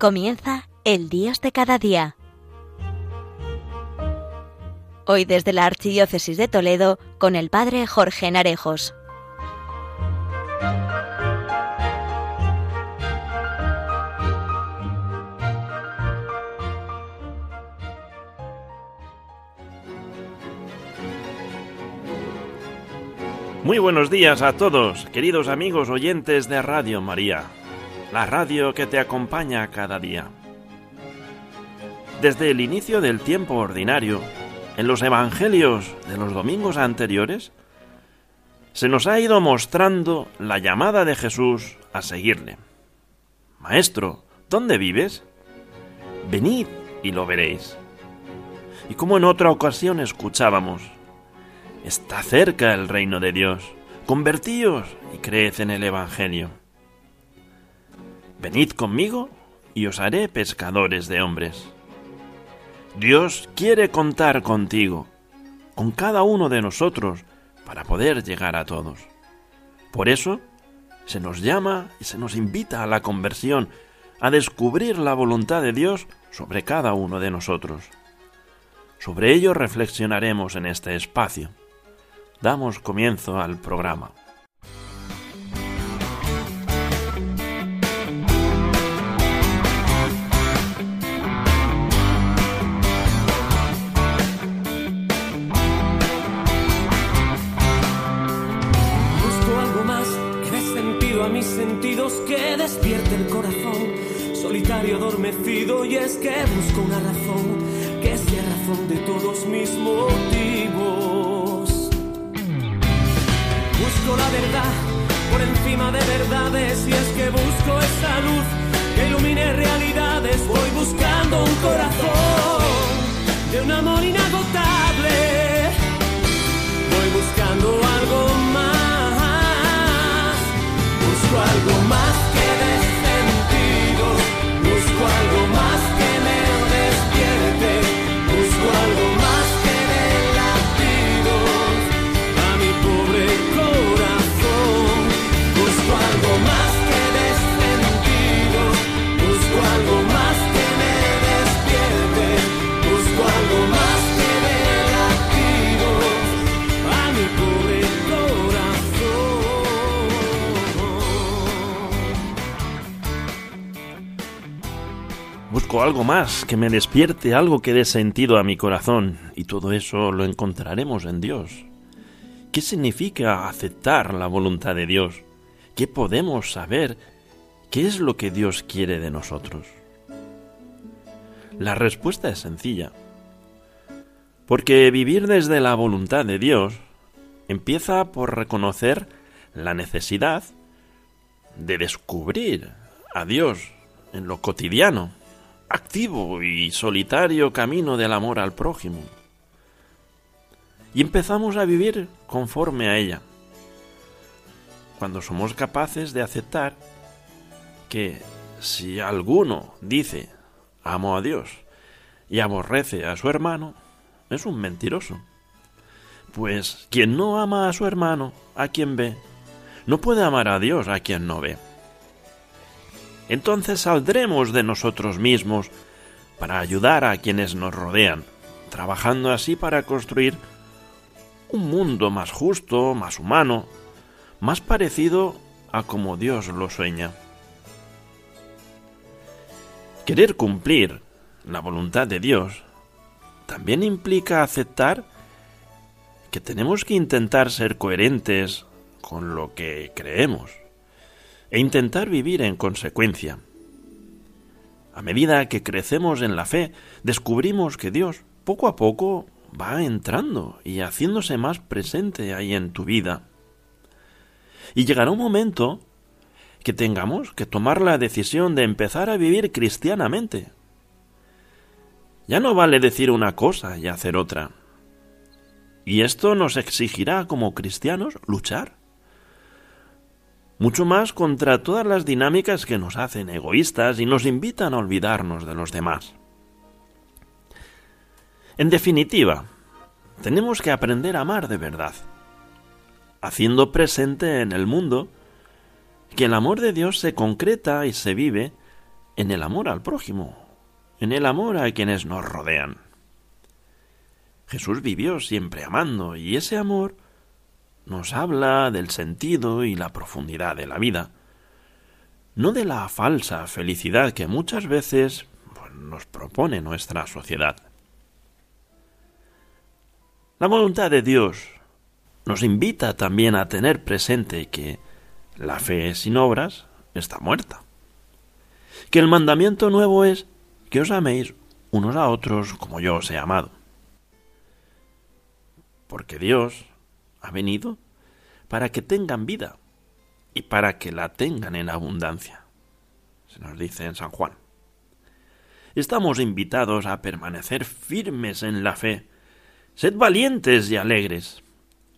Comienza el Dios de cada día. Hoy desde la Archidiócesis de Toledo con el Padre Jorge Narejos. Muy buenos días a todos, queridos amigos oyentes de Radio María, la radio que te acompaña cada día. Desde el inicio del tiempo ordinario, en los Evangelios de los domingos anteriores, se nos ha ido mostrando la llamada de Jesús a seguirle. Maestro, ¿dónde vives? Venid y lo veréis. Y como en otra ocasión escuchábamos, Está cerca el reino de Dios. Convertíos y creed en el Evangelio. Venid conmigo y os haré pescadores de hombres. Dios quiere contar contigo, con cada uno de nosotros, para poder llegar a todos. Por eso, se nos llama y se nos invita a la conversión, a descubrir la voluntad de Dios sobre cada uno de nosotros. Sobre ello reflexionaremos en este espacio damos comienzo al programa. Es que busco una razón, que sea razón de todos mis motivos. Busco la verdad por encima de verdades y es que busco esa luz que ilumine realidades. Voy buscando un corazón de un amor inagotable. Voy buscando algo más. Busco algo Busco algo más, que me despierte, algo que dé sentido a mi corazón, y todo eso lo encontraremos en Dios. ¿Qué significa aceptar la voluntad de Dios? ¿Qué podemos saber? ¿Qué es lo que Dios quiere de nosotros? La respuesta es sencilla. Porque vivir desde la voluntad de Dios empieza por reconocer la necesidad de descubrir a Dios en lo cotidiano, activo y solitario camino del amor al prójimo. Y empezamos a vivir conforme a ella. Cuando somos capaces de aceptar que si alguno dice amo a Dios y aborrece a su hermano, es un mentiroso. Pues quien no ama a su hermano, a quien ve, no puede amar a Dios a quien no ve. Entonces saldremos de nosotros mismos para ayudar a quienes nos rodean, trabajando así para construir un mundo más justo, más humano, más parecido a como Dios lo sueña. Querer cumplir la voluntad de Dios también implica aceptar que tenemos que intentar ser coherentes con lo que creemos e intentar vivir en consecuencia. A medida que crecemos en la fe, descubrimos que Dios poco a poco va entrando y haciéndose más presente ahí en tu vida. Y llegará un momento que tengamos que tomar la decisión de empezar a vivir cristianamente. Ya no vale decir una cosa y hacer otra. Y esto nos exigirá como cristianos luchar. Mucho más contra todas las dinámicas que nos hacen egoístas y nos invitan a olvidarnos de los demás. En definitiva, tenemos que aprender a amar de verdad, haciendo presente en el mundo que el amor de Dios se concreta y se vive en el amor al prójimo, en el amor a quienes nos rodean. Jesús vivió siempre amando y ese amor nos habla del sentido y la profundidad de la vida, no de la falsa felicidad que muchas veces pues, nos propone nuestra sociedad. La voluntad de Dios nos invita también a tener presente que la fe sin obras está muerta. Que el mandamiento nuevo es que os améis unos a otros como yo os he amado. Porque Dios ha venido para que tengan vida y para que la tengan en abundancia. Se nos dice en San Juan. Estamos invitados a permanecer firmes en la fe. Sed valientes y alegres.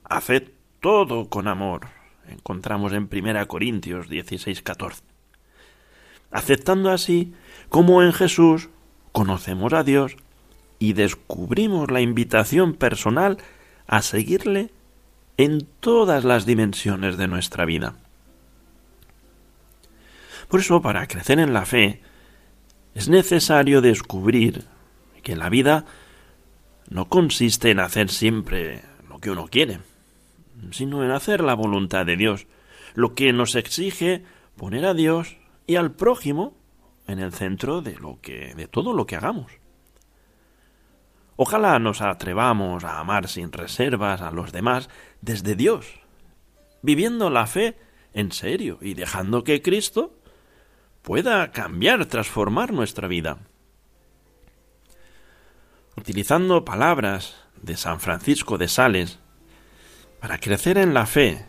Haced todo con amor. Encontramos en 1 Corintios 16, 14. Aceptando así como en Jesús conocemos a Dios y descubrimos la invitación personal a seguirle en todas las dimensiones de nuestra vida. Por eso, para crecer en la fe, es necesario descubrir que la vida no consiste en hacer siempre lo que uno quiere, sino en hacer la voluntad de Dios, lo que nos exige poner a Dios y al prójimo en el centro de lo que de todo lo que hagamos. Ojalá nos atrevamos a amar sin reservas a los demás desde Dios, viviendo la fe en serio y dejando que Cristo pueda cambiar, transformar nuestra vida. Utilizando palabras de San Francisco de Sales, para crecer en la fe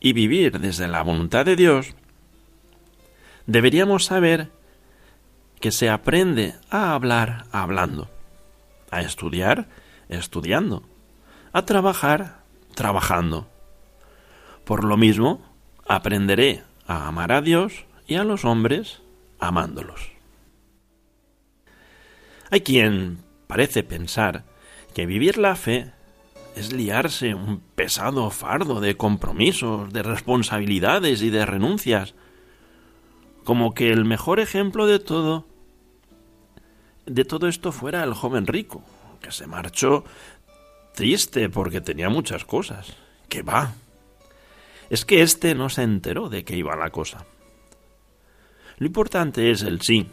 y vivir desde la voluntad de Dios, deberíamos saber que se aprende a hablar hablando, a estudiar estudiando, a trabajar trabajando. Por lo mismo, aprenderé a amar a Dios y a los hombres amándolos. Hay quien parece pensar que vivir la fe es liarse un pesado fardo de compromisos, de responsabilidades y de renuncias, como que el mejor ejemplo de todo de todo esto fuera el joven rico, que se marchó triste porque tenía muchas cosas. Que va. Es que éste no se enteró de que iba la cosa. Lo importante es el sí.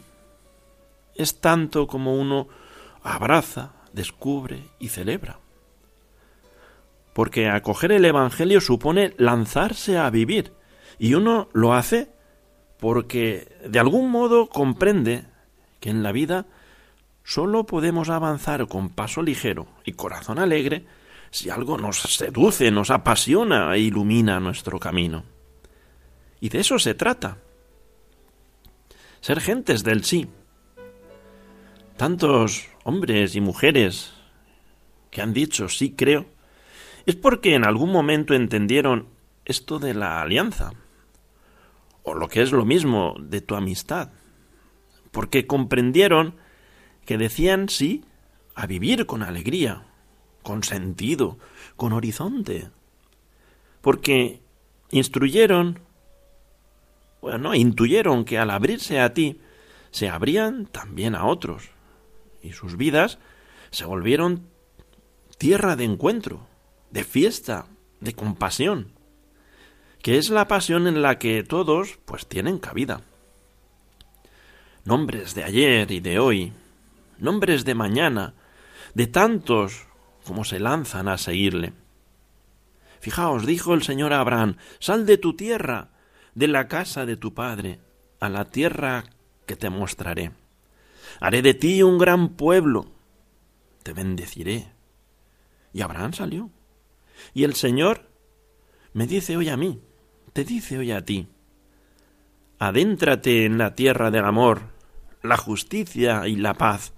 Es tanto como uno abraza, descubre y celebra. Porque acoger el Evangelio supone lanzarse a vivir, y uno lo hace porque de algún modo comprende que en la vida sólo podemos avanzar con paso ligero y corazón alegre si algo nos seduce, nos apasiona e ilumina nuestro camino. Y de eso se trata ser gentes del sí. Tantos hombres y mujeres que han dicho sí creo, es porque en algún momento entendieron esto de la alianza, o lo que es lo mismo, de tu amistad, porque comprendieron que decían sí a vivir con alegría, con sentido, con horizonte, porque instruyeron bueno, intuyeron que al abrirse a ti, se abrían también a otros, y sus vidas se volvieron tierra de encuentro, de fiesta, de compasión, que es la pasión en la que todos pues tienen cabida. Nombres de ayer y de hoy, nombres de mañana, de tantos como se lanzan a seguirle. Fijaos, dijo el Señor a Abraham, sal de tu tierra de la casa de tu padre a la tierra que te mostraré. Haré de ti un gran pueblo, te bendeciré. Y Abraham salió. Y el Señor me dice hoy a mí, te dice hoy a ti, adéntrate en la tierra del amor, la justicia y la paz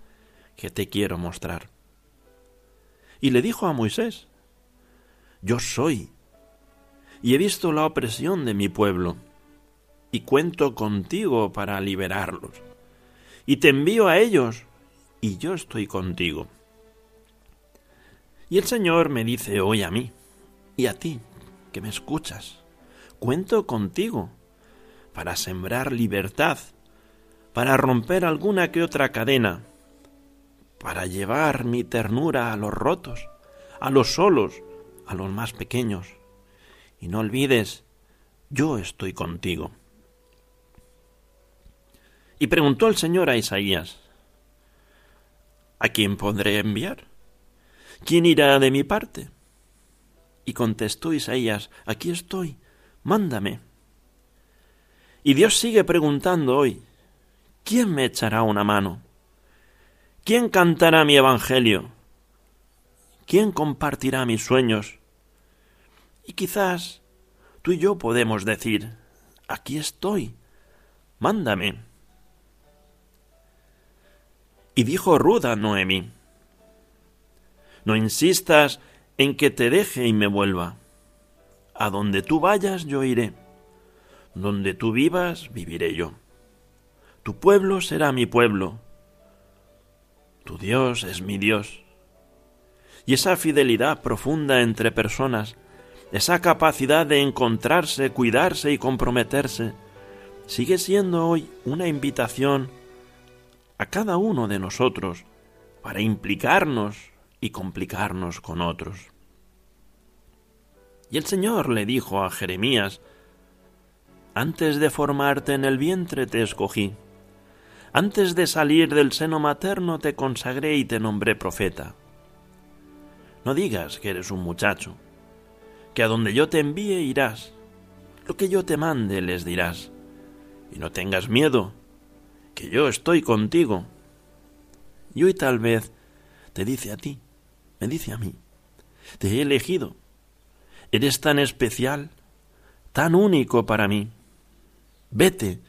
que te quiero mostrar. Y le dijo a Moisés, yo soy y he visto la opresión de mi pueblo, y cuento contigo para liberarlos. Y te envío a ellos, y yo estoy contigo. Y el Señor me dice hoy a mí, y a ti, que me escuchas, cuento contigo para sembrar libertad, para romper alguna que otra cadena, para llevar mi ternura a los rotos, a los solos, a los más pequeños. Y no olvides, yo estoy contigo. Y preguntó el Señor a Isaías, ¿A quién podré enviar? ¿Quién irá de mi parte? Y contestó Isaías, Aquí estoy, mándame. Y Dios sigue preguntando hoy, ¿quién me echará una mano? ¿Quién cantará mi evangelio? ¿Quién compartirá mis sueños? Y quizás tú y yo podemos decir, aquí estoy, mándame. Y dijo Ruda a Noemi, no insistas en que te deje y me vuelva. A donde tú vayas yo iré. Donde tú vivas viviré yo. Tu pueblo será mi pueblo. Tu Dios es mi Dios. Y esa fidelidad profunda entre personas, esa capacidad de encontrarse, cuidarse y comprometerse, sigue siendo hoy una invitación a cada uno de nosotros para implicarnos y complicarnos con otros. Y el Señor le dijo a Jeremías, Antes de formarte en el vientre te escogí, antes de salir del seno materno te consagré y te nombré profeta. No digas que eres un muchacho, que a donde yo te envíe irás, lo que yo te mande les dirás, y no tengas miedo, que yo estoy contigo. Y hoy tal vez te dice a ti, me dice a mí, te he elegido, eres tan especial, tan único para mí. Vete,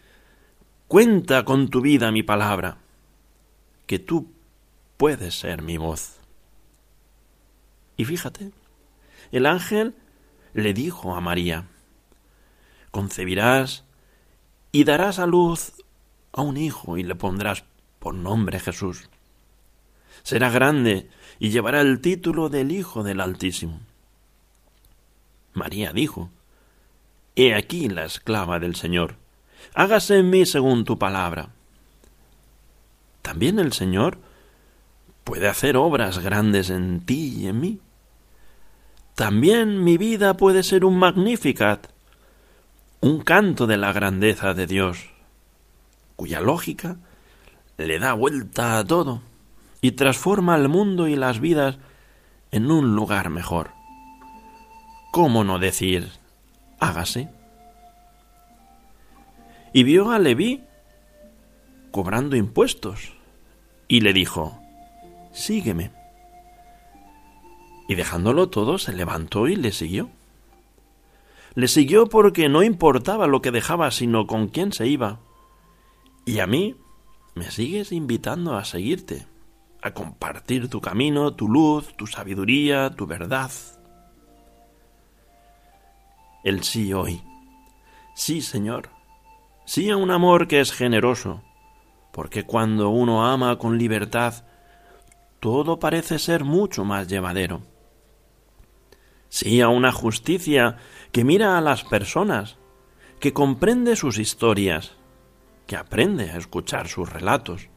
cuenta con tu vida mi palabra, que tú puedes ser mi voz. Y fíjate, el ángel le dijo a María, concebirás y darás a luz a un hijo y le pondrás por nombre Jesús. Será grande y llevará el título del Hijo del Altísimo. María dijo, He aquí la esclava del Señor, hágase en mí según tu palabra. También el Señor puede hacer obras grandes en ti y en mí. También mi vida puede ser un magnificat, un canto de la grandeza de Dios, cuya lógica le da vuelta a todo y transforma el mundo y las vidas en un lugar mejor. ¿Cómo no decir hágase? Y vio a Leví cobrando impuestos y le dijo, sígueme. Y dejándolo todo, se levantó y le siguió. Le siguió porque no importaba lo que dejaba, sino con quién se iba. Y a mí me sigues invitando a seguirte, a compartir tu camino, tu luz, tu sabiduría, tu verdad. El sí hoy. Sí, Señor. Sí a un amor que es generoso, porque cuando uno ama con libertad, todo parece ser mucho más llevadero. Sí a una justicia que mira a las personas, que comprende sus historias, que aprende a escuchar sus relatos,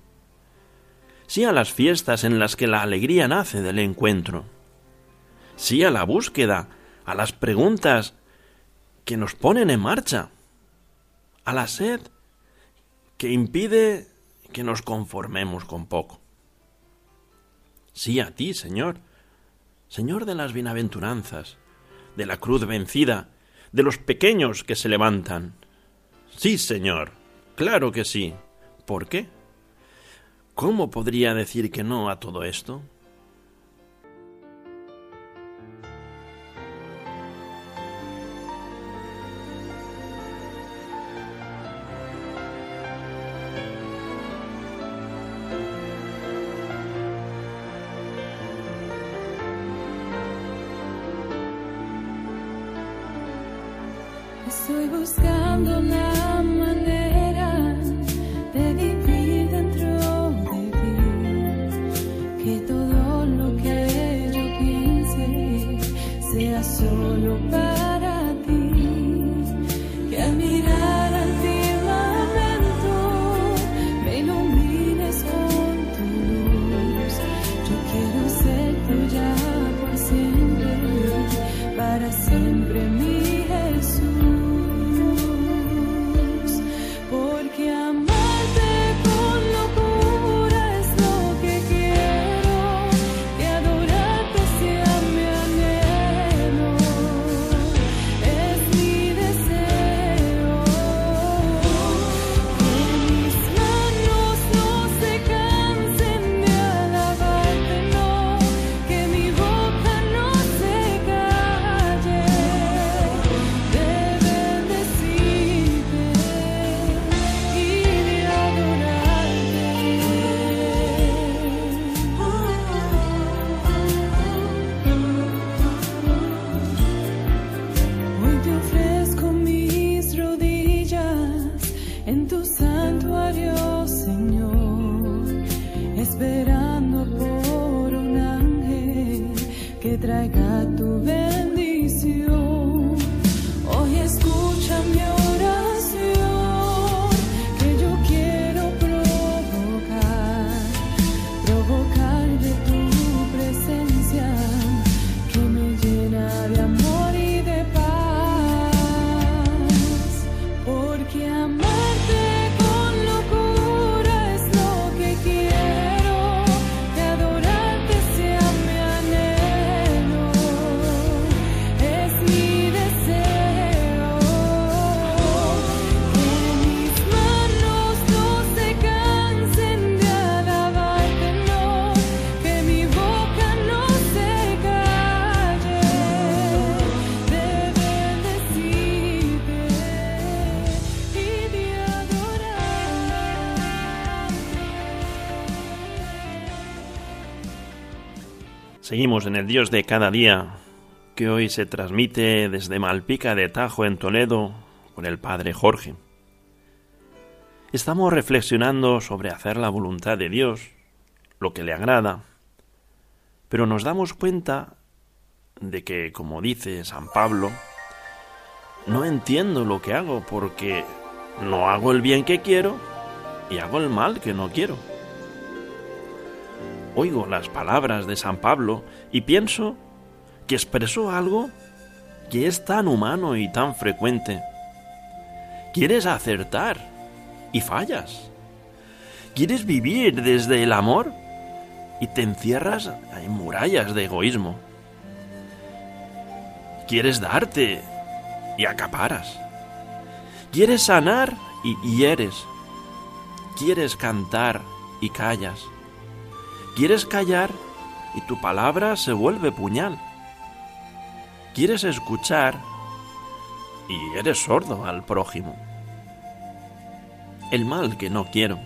sí a las fiestas en las que la alegría nace del encuentro, sí a la búsqueda, a las preguntas que nos ponen en marcha, a la sed que impide que nos conformemos con poco. Sí a ti, Señor, Señor de las bienaventuranzas, de la cruz vencida, de los pequeños que se levantan. Sí, Señor, claro que sí. ¿Por qué? ¿Cómo podría decir que no a todo esto? Solo para ti. En el Dios de cada día, que hoy se transmite desde Malpica de Tajo en Toledo con el Padre Jorge. Estamos reflexionando sobre hacer la voluntad de Dios, lo que le agrada, pero nos damos cuenta de que, como dice San Pablo, no entiendo lo que hago porque no hago el bien que quiero y hago el mal que no quiero. Oigo las palabras de San Pablo y pienso que expresó algo que es tan humano y tan frecuente. Quieres acertar y fallas. Quieres vivir desde el amor y te encierras en murallas de egoísmo. Quieres darte y acaparas. Quieres sanar y hieres. Quieres cantar y callas. Quieres callar y tu palabra se vuelve puñal. Quieres escuchar y eres sordo al prójimo. El mal que no quiero.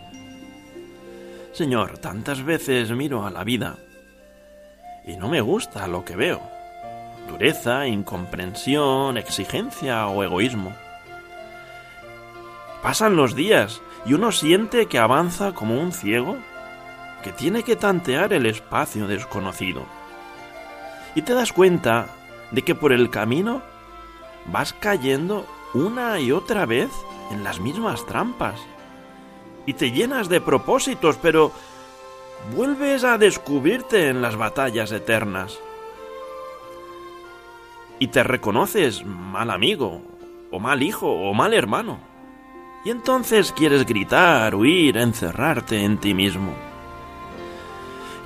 Señor, tantas veces miro a la vida y no me gusta lo que veo. Dureza, incomprensión, exigencia o egoísmo. Pasan los días y uno siente que avanza como un ciego que tiene que tantear el espacio desconocido. Y te das cuenta de que por el camino vas cayendo una y otra vez en las mismas trampas. Y te llenas de propósitos, pero vuelves a descubrirte en las batallas eternas. Y te reconoces mal amigo, o mal hijo, o mal hermano. Y entonces quieres gritar, huir, encerrarte en ti mismo.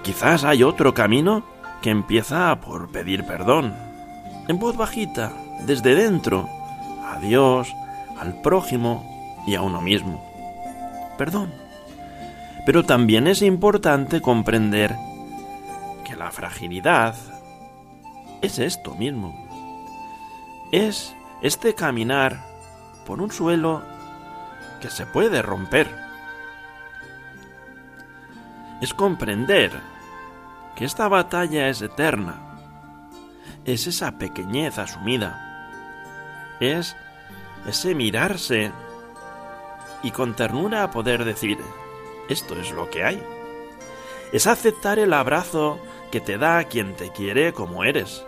Quizás hay otro camino que empieza por pedir perdón, en voz bajita, desde dentro, a Dios, al prójimo y a uno mismo. Perdón. Pero también es importante comprender que la fragilidad es esto mismo. Es este caminar por un suelo que se puede romper. Es comprender que esta batalla es eterna. Es esa pequeñez asumida. Es ese mirarse y con ternura poder decir, esto es lo que hay. Es aceptar el abrazo que te da quien te quiere como eres.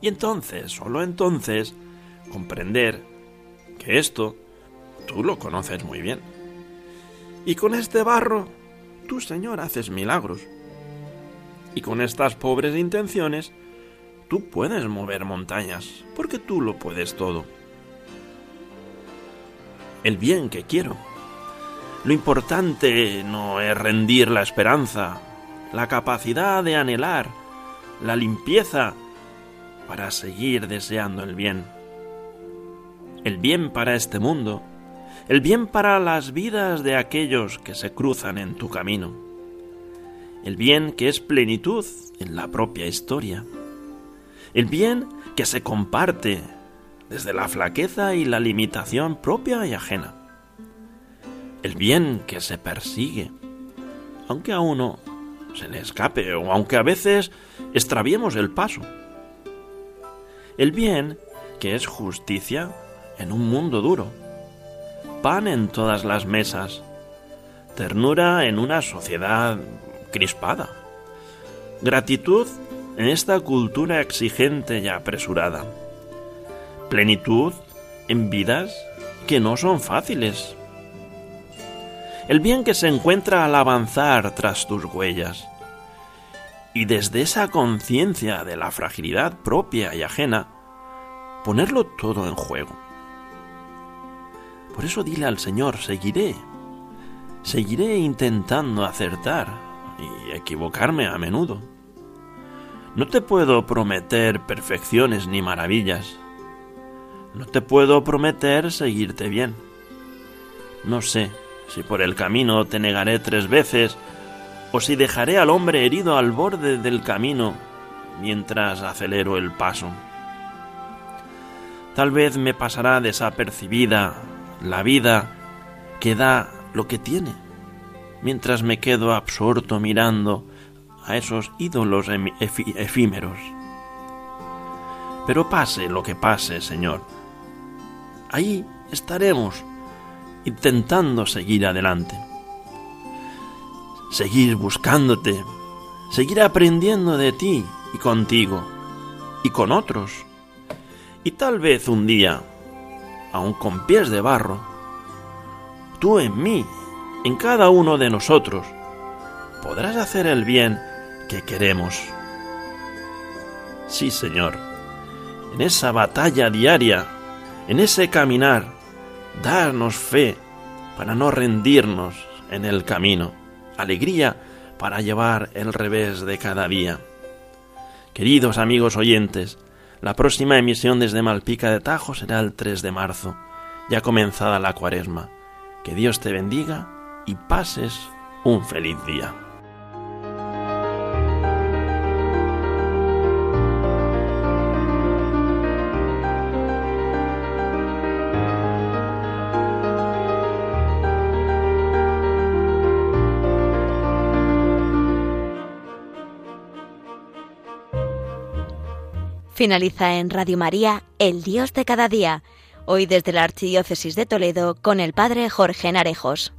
Y entonces, solo entonces, comprender que esto tú lo conoces muy bien. Y con este barro, tú, Señor, haces milagros. Y con estas pobres intenciones, tú puedes mover montañas, porque tú lo puedes todo. El bien que quiero. Lo importante no es rendir la esperanza, la capacidad de anhelar, la limpieza para seguir deseando el bien. El bien para este mundo, el bien para las vidas de aquellos que se cruzan en tu camino el bien que es plenitud en la propia historia, el bien que se comparte desde la flaqueza y la limitación propia y ajena, el bien que se persigue, aunque a uno se le escape o aunque a veces extraviemos el paso, el bien que es justicia en un mundo duro, pan en todas las mesas, ternura en una sociedad crispada. Gratitud en esta cultura exigente y apresurada. Plenitud en vidas que no son fáciles. El bien que se encuentra al avanzar tras tus huellas. Y desde esa conciencia de la fragilidad propia y ajena, ponerlo todo en juego. Por eso dile al Señor, seguiré, seguiré intentando acertar, y equivocarme a menudo. No te puedo prometer perfecciones ni maravillas. No te puedo prometer seguirte bien. No sé si por el camino te negaré tres veces o si dejaré al hombre herido al borde del camino mientras acelero el paso. Tal vez me pasará desapercibida la vida que da lo que tiene mientras me quedo absorto mirando a esos ídolos efímeros. Pero pase lo que pase, Señor, ahí estaremos intentando seguir adelante. Seguir buscándote, seguir aprendiendo de ti y contigo y con otros. Y tal vez un día, aun con pies de barro, tú en mí, en cada uno de nosotros, podrás hacer el bien que queremos. Sí, Señor, en esa batalla diaria, en ese caminar, darnos fe para no rendirnos en el camino, alegría para llevar el revés de cada día. Queridos amigos oyentes, la próxima emisión desde Malpica de Tajo será el 3 de marzo, ya comenzada la cuaresma. Que Dios te bendiga y pases un feliz día. Finaliza en Radio María, El Dios de cada día, hoy desde la Archidiócesis de Toledo con el Padre Jorge Narejos.